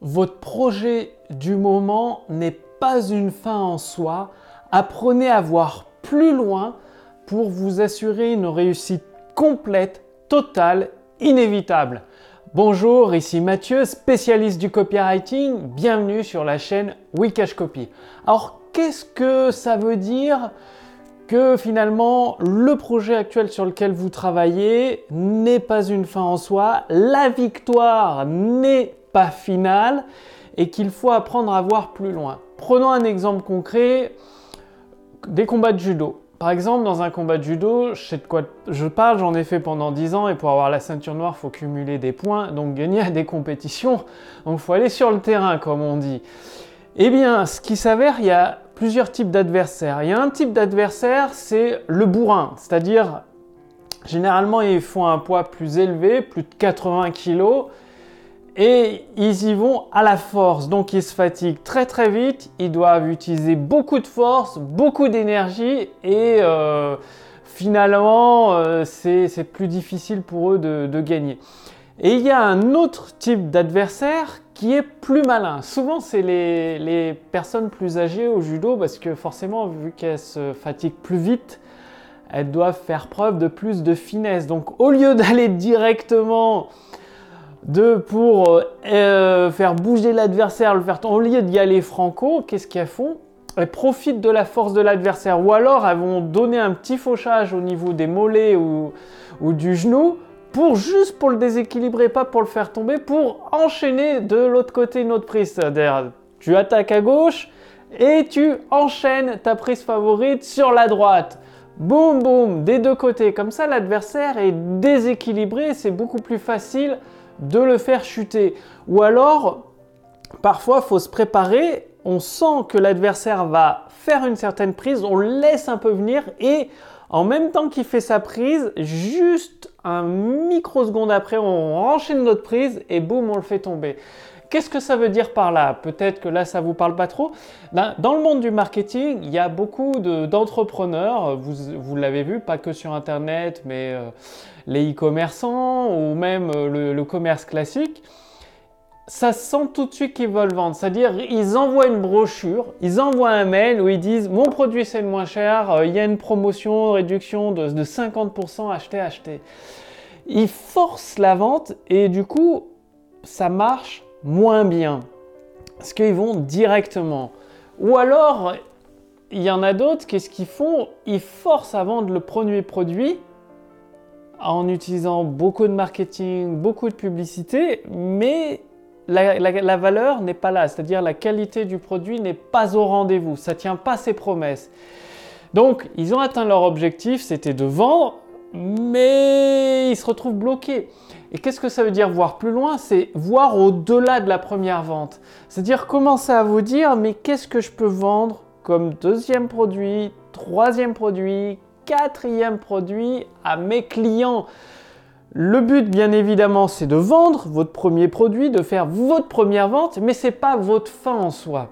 Votre projet du moment n'est pas une fin en soi. Apprenez à voir plus loin pour vous assurer une réussite complète, totale, inévitable. Bonjour, ici Mathieu, spécialiste du copywriting. Bienvenue sur la chaîne Wikash Copy. Alors, qu'est-ce que ça veut dire que finalement le projet actuel sur lequel vous travaillez n'est pas une fin en soi, la victoire n'est pas finale et qu'il faut apprendre à voir plus loin. Prenons un exemple concret des combats de judo. Par exemple, dans un combat de judo, je sais de quoi je parle, j'en ai fait pendant 10 ans et pour avoir la ceinture noire, il faut cumuler des points, donc gagner à des compétitions. Donc il faut aller sur le terrain, comme on dit. Eh bien, ce qui s'avère, il y a plusieurs types d'adversaires. Il y a un type d'adversaire, c'est le bourrin, c'est-à-dire généralement ils font un poids plus élevé, plus de 80 kg, et ils y vont à la force. Donc ils se fatiguent très très vite, ils doivent utiliser beaucoup de force, beaucoup d'énergie, et euh, finalement euh, c'est plus difficile pour eux de gagner. Et il y a un autre type d'adversaire qui est plus malin. Souvent, c'est les, personnes plus âgées au judo parce que forcément, vu qu'elles se fatiguent plus vite, elles doivent faire preuve de plus de finesse. Donc, au lieu d'aller directement de, pour euh, faire bouger l'adversaire, le faire au lieu d'y aller franco, qu'est-ce qu'elles font? Elles profitent de la force de l'adversaire ou alors elles vont donner un petit fauchage au niveau des mollets ou du genou pour juste pour le déséquilibrer, pas pour le faire tomber, pour enchaîner de l'autre côté une autre prise. C'est-à-dire, tu attaques à gauche et tu enchaînes ta prise favorite sur la droite. Boum, boum, des deux côtés. Comme ça, l'adversaire est déséquilibré, c'est beaucoup plus facile de le faire chuter. Ou alors, parfois, il faut se préparer. On sent que l'adversaire va faire une certaine prise, on le laisse un peu venir et en même temps qu'il fait sa prise, juste un microseconde après, on enchaîne notre prise et boum, on le fait tomber. Qu'est-ce que ça veut dire par là? Peut-être que là, ça vous parle pas trop. Ben, dans le monde du marketing, il y a beaucoup d'entrepreneurs, vous, l'avez vu, pas que sur Internet, mais euh, les e-commerçants ou même euh, le commerce classique ça sent tout de suite qu'ils veulent vendre. C'est-à-dire, ils envoient une brochure, ils envoient un mail où ils disent Mon produit c'est le moins cher, euh, il y a une promotion, réduction de, 50%, achetez, achetez. Ils forcent la vente et du coup, ça marche moins bien. Parce qu'ils vont directement? Ou alors, il y en a d'autres, qu'est-ce qu'ils font? Ils forcent à vendre le premier produit en utilisant beaucoup de marketing, beaucoup de publicité, mais la, valeur n'est pas là, c'est-à-dire la qualité du produit n'est pas au rendez-vous, ça ne tient pas ses promesses. Donc, ils ont atteint leur objectif, c'était de vendre, mais ils se retrouvent bloqués. Et qu'est-ce que ça veut dire voir plus loin? C'est voir au-delà de la première vente. C'est-à-dire commencer à vous dire, mais qu'est-ce que je peux vendre comme deuxième produit, troisième produit, quatrième produit à mes clients? Le but, bien évidemment, c'est de vendre votre premier produit, de faire votre première vente, mais ce n'est pas votre fin en soi.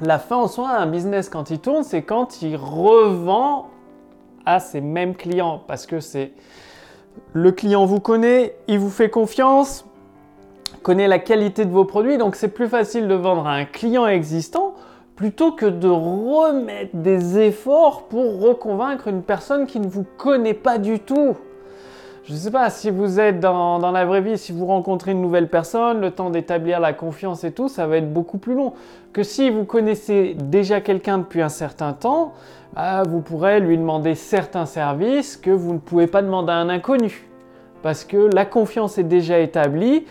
La fin en soi, un business quand il tourne, c'est quand il revend à ses mêmes clients, parce que c'est le client vous connaît, il vous fait confiance, connaît la qualité de vos produits, donc c'est plus facile de vendre à un client existant plutôt que de remettre des efforts pour reconvaincre une personne qui ne vous connaît pas du tout. Je ne sais pas, si vous êtes dans, la vraie vie, si vous rencontrez une nouvelle personne, le temps d'établir la confiance et tout, ça va être beaucoup plus long. Que si vous connaissez déjà quelqu'un depuis un certain temps, bah, vous pourrez lui demander certains services que vous ne pouvez pas demander à un inconnu. Parce que la confiance est déjà établie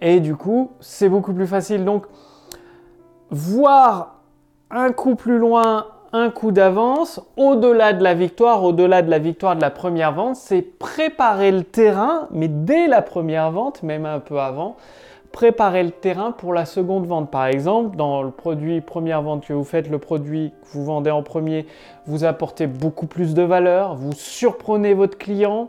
et du coup, c'est beaucoup plus facile. Donc, voir un coup plus loin un coup d'avance au-delà de la victoire, au-delà de la victoire de la première vente, c'est préparer le terrain, mais dès la première vente, même un peu avant, préparer le terrain pour la seconde vente. Par exemple, dans le produit première vente que vous faites, le produit que vous vendez en premier, vous apportez beaucoup plus de valeur, vous surprenez votre client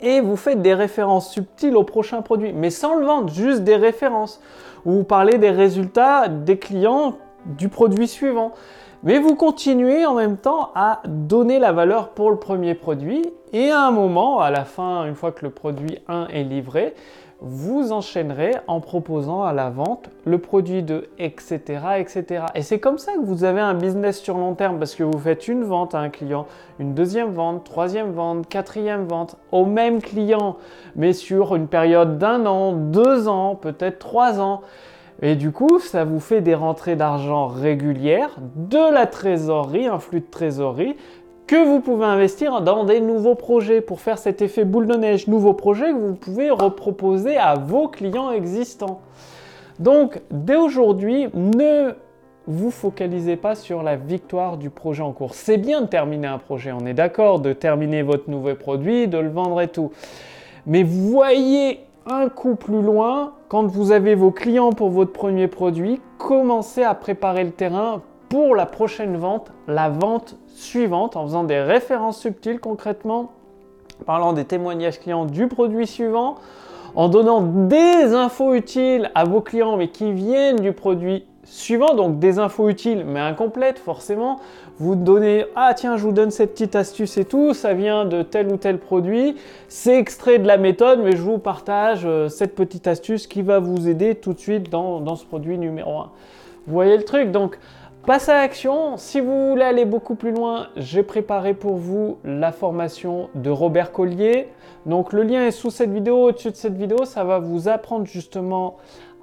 et vous faites des références subtiles au prochain produit, mais sans le vendre, juste des références, vous parlez des résultats des clients du produit suivant. Mais vous continuez en même temps à donner la valeur pour le premier produit et à un moment, à la fin, une fois que le produit 1 est livré, vous enchaînerez en proposant à la vente le produit de etc. etc. Et c'est comme ça que vous avez un business sur long terme parce que vous faites une vente à un client, une deuxième vente, troisième vente, quatrième vente au même client, mais sur une période d'un an, deux ans, peut-être trois ans. Et du coup, ça vous fait des rentrées d'argent régulières, de la trésorerie, un flux de trésorerie que vous pouvez investir dans des nouveaux projets pour faire cet effet boule de neige. Nouveaux projets que vous pouvez reproposer à vos clients existants. Donc, dès aujourd'hui, ne vous focalisez pas sur la victoire du projet en cours. C'est bien de terminer un projet, on est d'accord, de terminer votre nouveau produit, de le vendre et tout. Mais voyez un coup plus loin, quand vous avez vos clients pour votre premier produit, commencez à préparer le terrain pour la prochaine vente, la vente suivante, en faisant des références subtiles concrètement, parlant des témoignages clients du produit suivant, en donnant des infos utiles à vos clients mais qui viennent du produit suivant, donc des infos utiles mais incomplètes forcément. Vous donnez ah tiens je vous donne cette petite astuce et tout, ça vient de tel ou tel produit, c'est extrait de la méthode mais je vous partage euh, cette petite astuce qui va vous aider tout de suite dans, dans ce produit numéro 1. Vous voyez le truc donc Passe à l'action. Si vous voulez aller beaucoup plus loin, j'ai préparé pour vous la formation de Robert Collier. Donc le lien est sous cette vidéo, au-dessus de cette vidéo. Ça va vous apprendre justement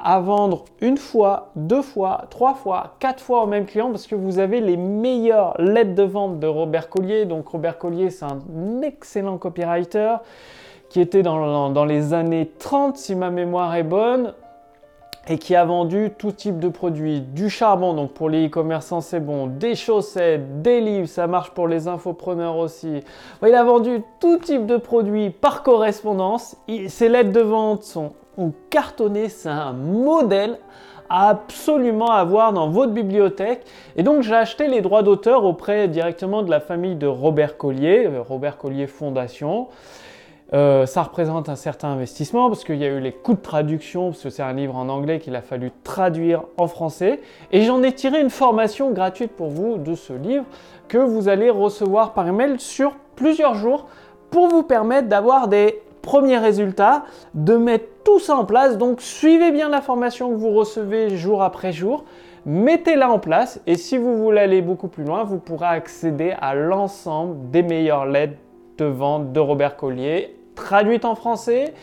à vendre une fois, deux fois, trois fois, quatre fois au même client parce que vous avez les meilleures lettres de vente de Robert Collier. Donc Robert Collier, c'est un excellent copywriter qui était dans, dans les années 30 si ma mémoire est bonne et qui a vendu tout type de produits, du charbon, donc pour les e-commerçants c'est bon, des chaussettes, des livres, ça marche pour les infopreneurs aussi. Il a vendu tout type de produits par correspondance. Ses lettres de vente sont cartonnées, c'est un modèle à absolument avoir dans votre bibliothèque. Et donc j'ai acheté les droits d'auteur auprès directement de la famille de Robert Collier, euh, Robert Collier Fondation. Euh, ça représente un certain investissement parce qu'il y a eu les coûts de traduction, parce que c'est un livre en anglais qu'il a fallu traduire en français. Et j'en ai tiré une formation gratuite pour vous de ce livre que vous allez recevoir par email sur plusieurs jours pour vous permettre d'avoir des premiers résultats, de mettre tout ça en place. Donc suivez bien la formation que vous recevez jour après jour. Mettez-la en place et si vous voulez aller beaucoup plus loin, vous pourrez accéder à l'ensemble des meilleures lettres de vente de Robert Collier traduite en français,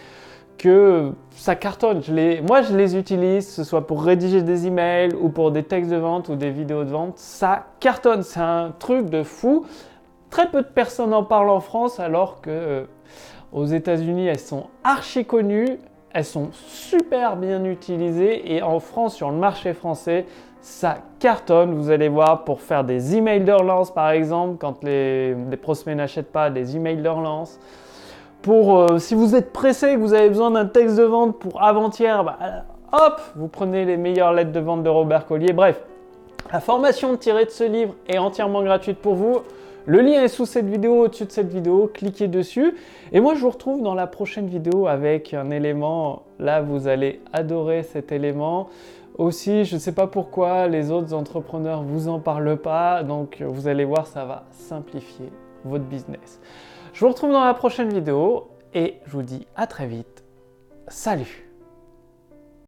que ça cartonne. Moi, je les utilise, que ce soit pour rédiger des emails ou pour des textes de vente ou des vidéos de vente. Ça cartonne. C'est un truc de fou. Très peu de personnes en parlent en France, alors que euh, aux États-Unis, elles sont archi connues. Elles sont super bien utilisées et en France, sur le marché français, ça cartonne. Vous allez voir pour faire des emails de relance par exemple, quand les, les prospects n'achètent pas des emails de relance. Pour, euh, si vous êtes pressé, que vous avez besoin d'un texte de vente pour avant-hier, bah, hop, vous prenez les meilleures lettres de vente de Robert Collier. Bref, la formation tirée de ce livre est entièrement gratuite pour vous. Le lien est sous cette vidéo, au-dessus de cette vidéo, cliquez dessus. Et moi, je vous retrouve dans la prochaine vidéo avec un élément. Là, vous allez adorer cet élément. Aussi, je ne sais pas pourquoi les autres entrepreneurs vous en parlent pas. Donc, vous allez voir, ça va simplifier votre business. Je vous retrouve dans la prochaine vidéo et je vous dis à très vite. Salut